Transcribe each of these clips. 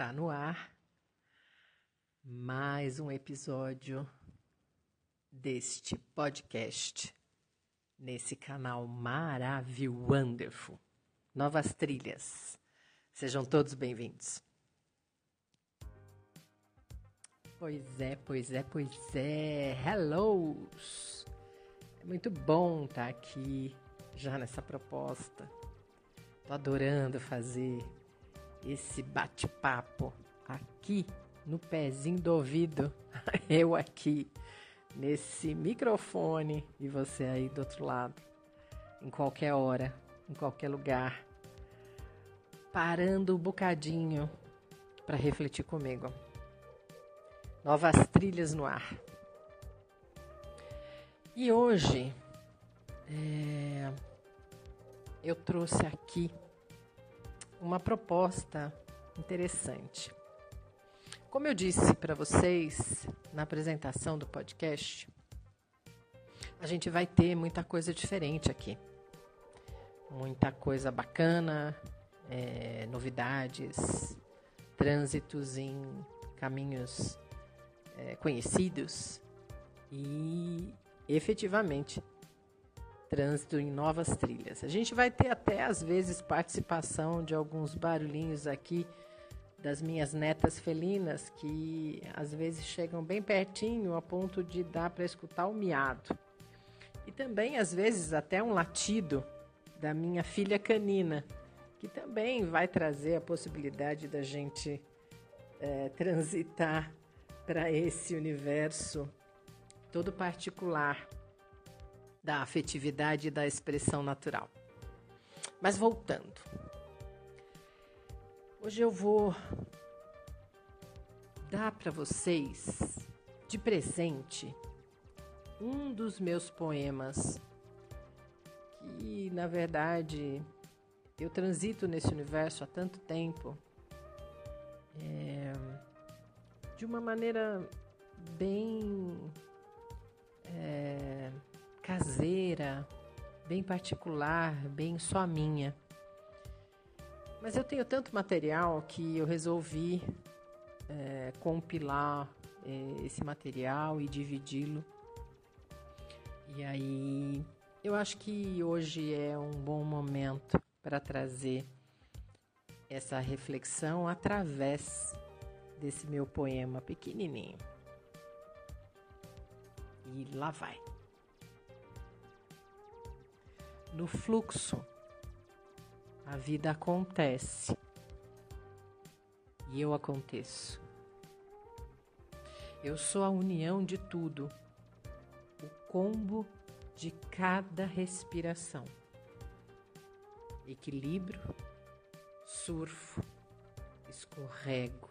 Está no ar mais um episódio deste podcast nesse canal maravilhoso, wonderful. Novas trilhas. Sejam todos bem-vindos. Pois é, pois é, pois é. Hello! É muito bom estar aqui já nessa proposta. Tô adorando fazer esse bate-papo aqui no pezinho do ouvido, eu aqui nesse microfone e você aí do outro lado, em qualquer hora, em qualquer lugar, parando um bocadinho para refletir comigo. Novas trilhas no ar. E hoje é, eu trouxe aqui uma proposta interessante. Como eu disse para vocês na apresentação do podcast, a gente vai ter muita coisa diferente aqui. Muita coisa bacana, é, novidades, trânsitos em caminhos é, conhecidos e efetivamente trânsito em novas trilhas. A gente vai ter até às vezes participação de alguns barulhinhos aqui das minhas netas felinas que às vezes chegam bem pertinho a ponto de dar para escutar o miado. E também às vezes até um latido da minha filha canina, que também vai trazer a possibilidade da gente é, transitar para esse universo todo particular da afetividade e da expressão natural. Mas voltando. Hoje eu vou dar para vocês de presente um dos meus poemas que, na verdade, eu transito nesse universo há tanto tempo é, de uma maneira bem é, caseira, bem particular, bem só minha. Mas eu tenho tanto material que eu resolvi é, compilar é, esse material e dividi-lo. E aí eu acho que hoje é um bom momento para trazer essa reflexão através desse meu poema pequenininho. E lá vai. No fluxo, a vida acontece. E eu aconteço. Eu sou a união de tudo, o combo de cada respiração. Equilíbrio, surfo, escorrego,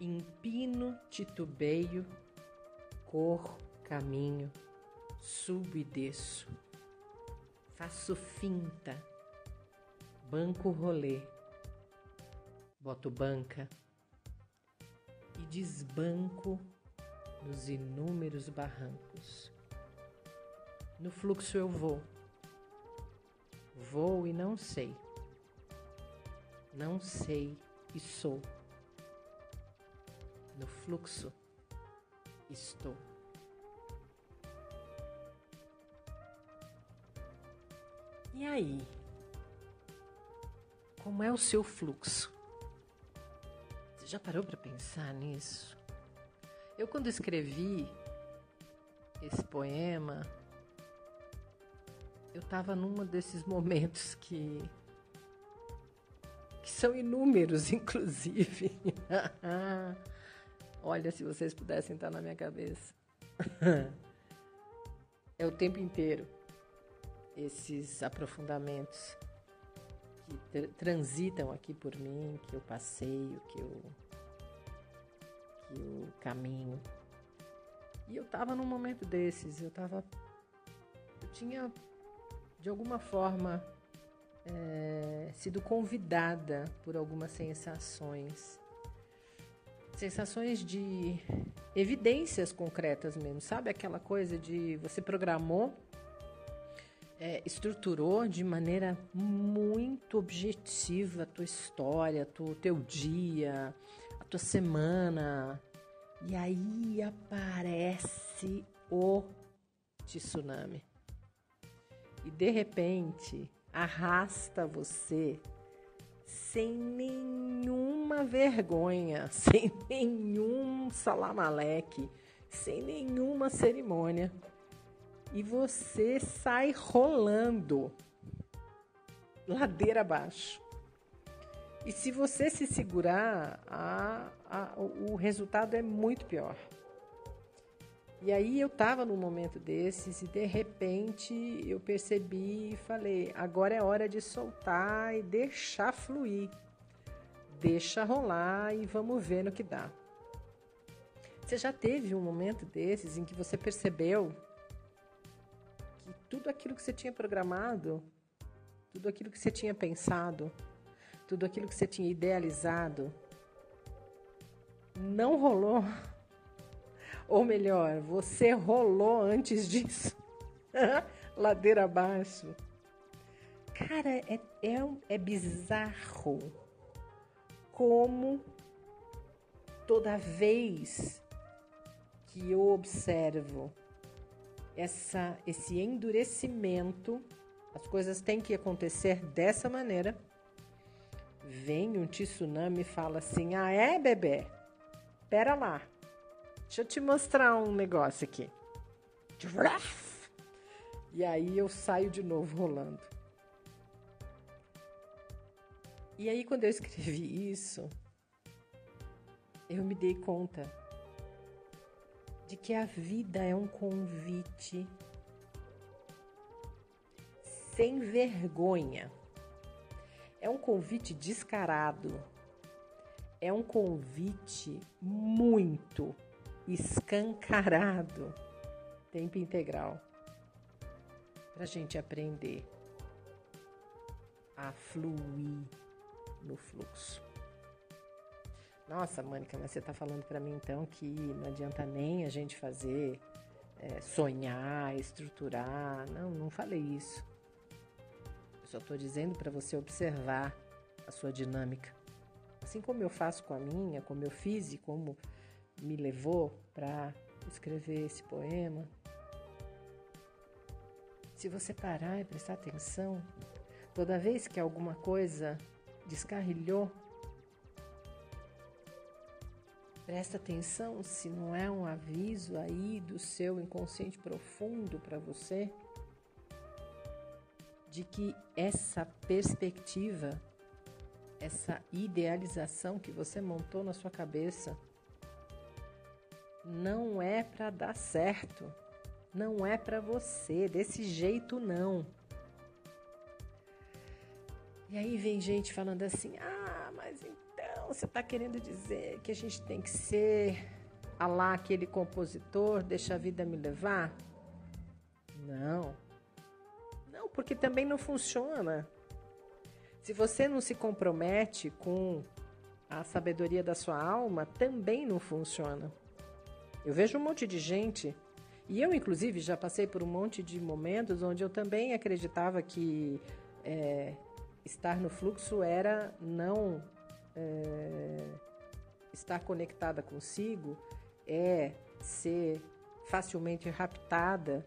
empino, titubeio, corro, caminho, subo e desço faço finta, banco rolê, boto banca e desbanco nos inúmeros barrancos. No fluxo eu vou, vou e não sei, não sei e sou. No fluxo estou. E aí? Como é o seu fluxo? Você já parou para pensar nisso? Eu, quando escrevi esse poema, eu estava num desses momentos que que são inúmeros, inclusive. Olha, se vocês pudessem estar na minha cabeça. é o tempo inteiro esses aprofundamentos que tr transitam aqui por mim, que eu passeio, que eu, que eu caminho. E eu estava num momento desses, eu estava. Eu tinha, de alguma forma, é, sido convidada por algumas sensações. Sensações de evidências concretas mesmo, sabe? Aquela coisa de você programou é, estruturou de maneira muito objetiva a tua história, o teu dia, a tua semana. E aí aparece o tsunami. E de repente arrasta você sem nenhuma vergonha, sem nenhum salamaleque, sem nenhuma cerimônia. E você sai rolando ladeira abaixo. E se você se segurar, a, a, o resultado é muito pior. E aí eu estava num momento desses e de repente eu percebi e falei: agora é hora de soltar e deixar fluir. Deixa rolar e vamos ver no que dá. Você já teve um momento desses em que você percebeu tudo aquilo que você tinha programado, tudo aquilo que você tinha pensado, tudo aquilo que você tinha idealizado, não rolou? Ou melhor, você rolou antes disso. Ladeira abaixo. Cara, é, é, é bizarro como toda vez que eu observo essa, esse endurecimento, as coisas têm que acontecer dessa maneira. Vem um tsunami e fala assim: Ah, é, bebê? Pera lá. Deixa eu te mostrar um negócio aqui. E aí eu saio de novo rolando. E aí quando eu escrevi isso, eu me dei conta de que a vida é um convite sem vergonha. É um convite descarado. É um convite muito escancarado, tempo integral, para a gente aprender a fluir no fluxo. Nossa, Mônica, mas você está falando para mim então que não adianta nem a gente fazer, é, sonhar, estruturar. Não, não falei isso. Eu só estou dizendo para você observar a sua dinâmica. Assim como eu faço com a minha, como eu fiz e como me levou para escrever esse poema. Se você parar e prestar atenção, toda vez que alguma coisa descarrilhou, presta atenção se não é um aviso aí do seu inconsciente profundo para você de que essa perspectiva, essa idealização que você montou na sua cabeça não é para dar certo. Não é para você, desse jeito não. E aí vem gente falando assim: "Ah, mas então você está querendo dizer que a gente tem que ser a lá aquele compositor, deixa a vida me levar?" Não. Não, porque também não funciona. Se você não se compromete com a sabedoria da sua alma, também não funciona. Eu vejo um monte de gente, e eu, inclusive, já passei por um monte de momentos onde eu também acreditava que é, estar no fluxo era não é, estar conectada consigo, é ser facilmente raptada,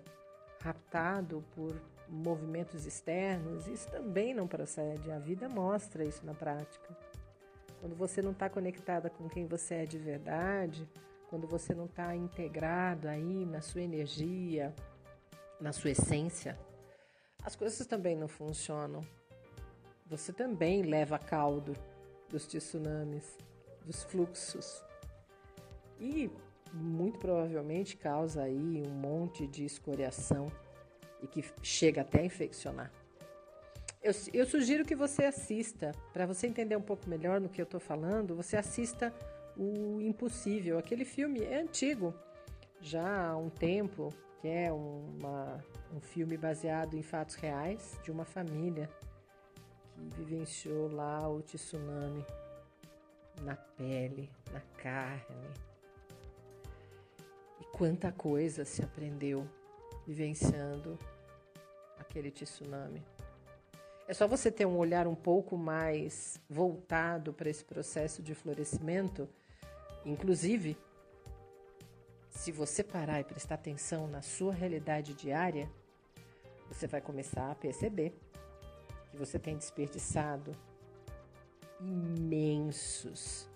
raptado por movimentos externos. Isso também não procede. A vida mostra isso na prática. Quando você não está conectada com quem você é de verdade, quando você não está integrado aí na sua energia, na sua essência, as coisas também não funcionam. Você também leva caldo dos tsunamis, dos fluxos. E muito provavelmente causa aí um monte de escoriação e que chega até a infeccionar. Eu, eu sugiro que você assista, para você entender um pouco melhor no que eu estou falando, você assista o Impossível. Aquele filme é antigo, já há um tempo, que é uma, um filme baseado em fatos reais de uma família vivenciou lá o tsunami na pele, na carne. E quanta coisa se aprendeu vivenciando aquele tsunami. É só você ter um olhar um pouco mais voltado para esse processo de florescimento, inclusive, se você parar e prestar atenção na sua realidade diária, você vai começar a perceber que você tem desperdiçado imensos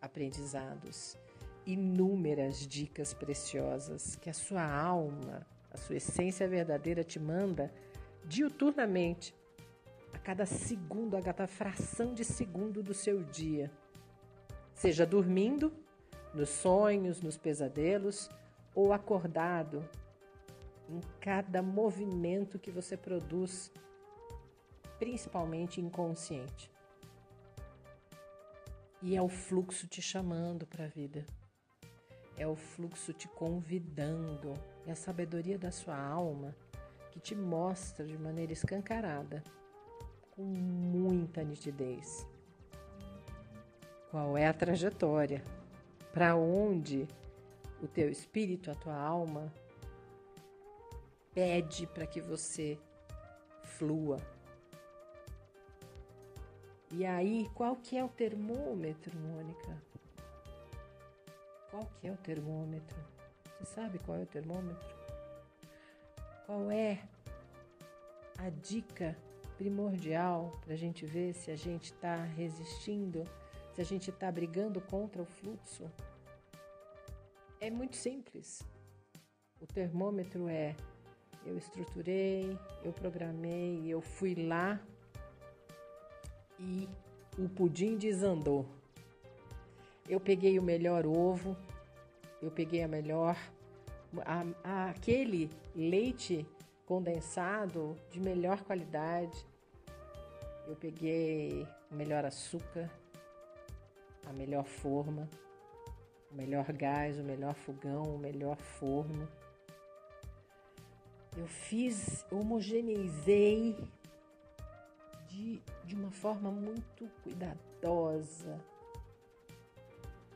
aprendizados, inúmeras dicas preciosas que a sua alma, a sua essência verdadeira te manda diuturnamente, a cada segundo, a cada fração de segundo do seu dia. Seja dormindo, nos sonhos, nos pesadelos ou acordado, em cada movimento que você produz, principalmente inconsciente. E é o fluxo te chamando para a vida. É o fluxo te convidando. É a sabedoria da sua alma que te mostra de maneira escancarada, com muita nitidez, qual é a trajetória, para onde o teu espírito, a tua alma pede para que você flua, e aí, qual que é o termômetro, Mônica? Qual que é o termômetro? Você sabe qual é o termômetro? Qual é a dica primordial para a gente ver se a gente está resistindo, se a gente está brigando contra o fluxo? É muito simples. O termômetro é eu estruturei, eu programei, eu fui lá e o pudim desandou. Eu peguei o melhor ovo, eu peguei a melhor, a, a, aquele leite condensado de melhor qualidade. Eu peguei o melhor açúcar, a melhor forma, o melhor gás, o melhor fogão, o melhor forno. Eu fiz, homogeneizei de, de uma forma muito cuidadosa.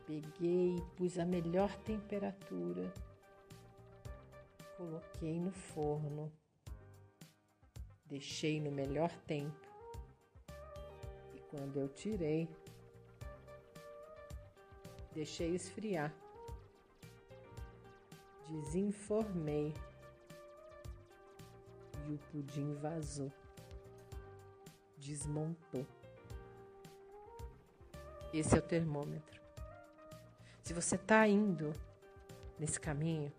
Peguei, pus a melhor temperatura, coloquei no forno, deixei no melhor tempo. E quando eu tirei, deixei esfriar. Desenformei e o pudim vazou desmontou. Esse é o termômetro. Se você está indo nesse caminho,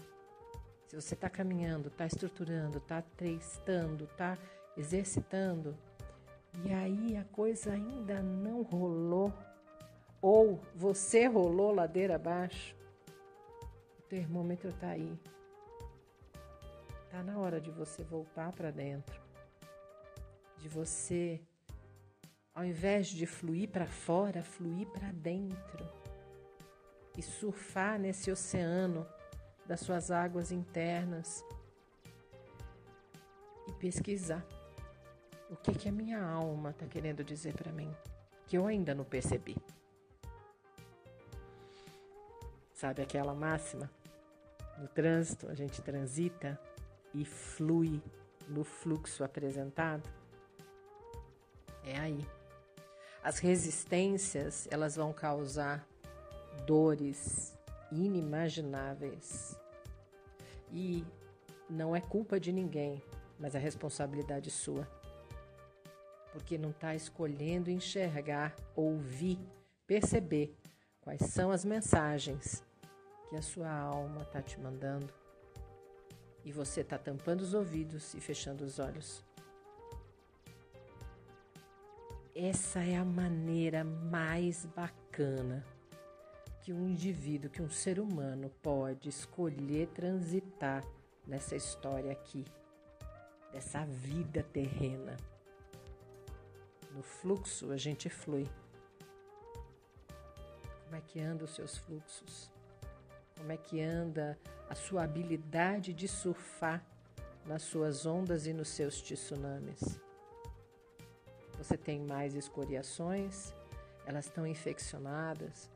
se você está caminhando, está estruturando, está testando, está exercitando, e aí a coisa ainda não rolou, ou você rolou ladeira abaixo, o termômetro está aí. Está na hora de você voltar para dentro, de você ao invés de fluir para fora, fluir para dentro e surfar nesse oceano das suas águas internas e pesquisar o que que a minha alma está querendo dizer para mim que eu ainda não percebi. Sabe aquela máxima? No trânsito a gente transita e flui no fluxo apresentado. É aí. As resistências, elas vão causar dores inimagináveis. E não é culpa de ninguém, mas a responsabilidade sua. Porque não está escolhendo enxergar, ouvir, perceber quais são as mensagens que a sua alma está te mandando. E você está tampando os ouvidos e fechando os olhos. Essa é a maneira mais bacana que um indivíduo, que um ser humano pode escolher transitar nessa história aqui, dessa vida terrena. No fluxo a gente flui. Como é que anda os seus fluxos? Como é que anda a sua habilidade de surfar nas suas ondas e nos seus tsunamis? Você tem mais escoriações, elas estão infeccionadas,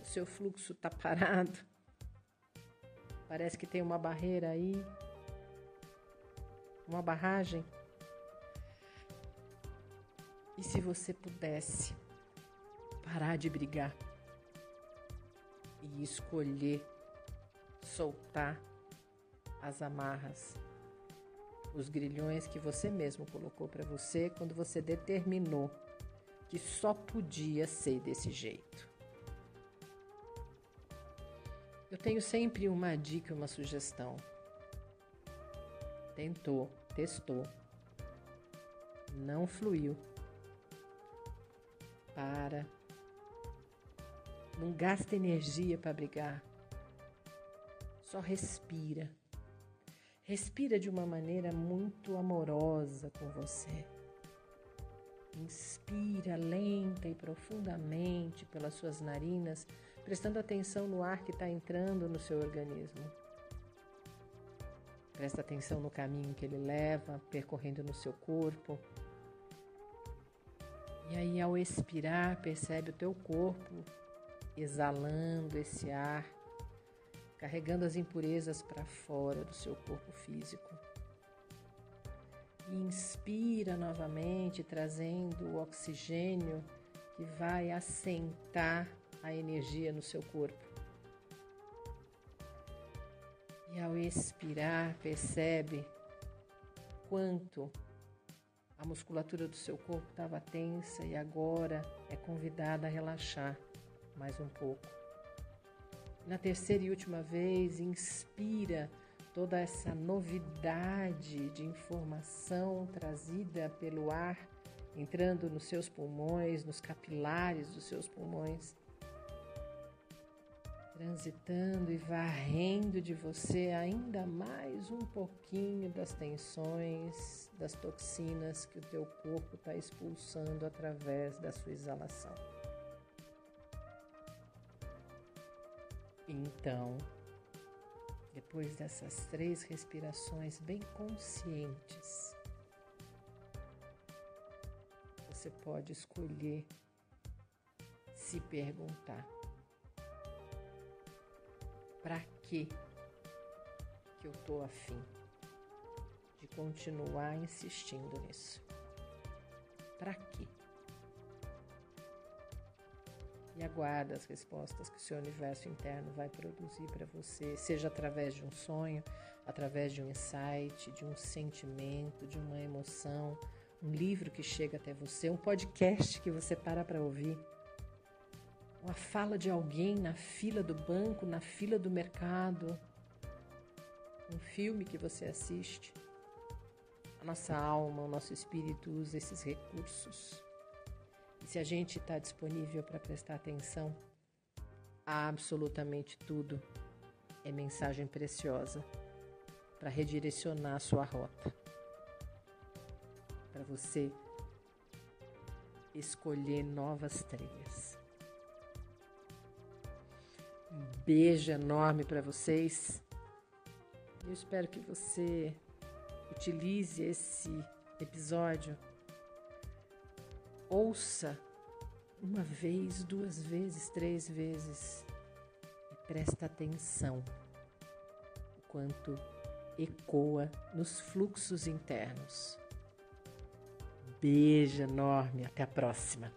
o seu fluxo está parado, parece que tem uma barreira aí. uma barragem. E se você pudesse parar de brigar e escolher soltar as amarras, os grilhões que você mesmo colocou para você quando você determinou que só podia ser desse jeito. Eu tenho sempre uma dica, uma sugestão. Tentou, testou, não fluiu. Para. Não gasta energia para brigar. Só respira. Respira de uma maneira muito amorosa com você. Inspira lenta e profundamente pelas suas narinas prestando atenção no ar que está entrando no seu organismo. Presta atenção no caminho que ele leva, percorrendo no seu corpo. E aí, ao expirar, percebe o teu corpo exalando esse ar, carregando as impurezas para fora do seu corpo físico. E inspira novamente, trazendo o oxigênio que vai assentar a energia no seu corpo. E ao expirar, percebe quanto a musculatura do seu corpo estava tensa e agora é convidada a relaxar mais um pouco. Na terceira e última vez, inspira toda essa novidade de informação trazida pelo ar entrando nos seus pulmões, nos capilares dos seus pulmões transitando e varrendo de você ainda mais um pouquinho das tensões, das toxinas que o teu corpo está expulsando através da sua exalação. Então, depois dessas três respirações bem conscientes, você pode escolher se perguntar para que que eu tô afim de continuar insistindo nisso? Para quê? Aguarda as respostas que o seu universo interno vai produzir para você, seja através de um sonho, através de um insight, de um sentimento, de uma emoção, um livro que chega até você, um podcast que você para para ouvir uma fala de alguém na fila do banco, na fila do mercado, um filme que você assiste. A nossa alma, o nosso espírito usa esses recursos. Se a gente está disponível para prestar atenção, absolutamente tudo é mensagem preciosa para redirecionar a sua rota. Para você escolher novas trilhas. Um beijo enorme para vocês. Eu espero que você utilize esse episódio. Ouça uma vez, duas vezes, três vezes presta atenção quanto ecoa nos fluxos internos. Beijo enorme, até a próxima.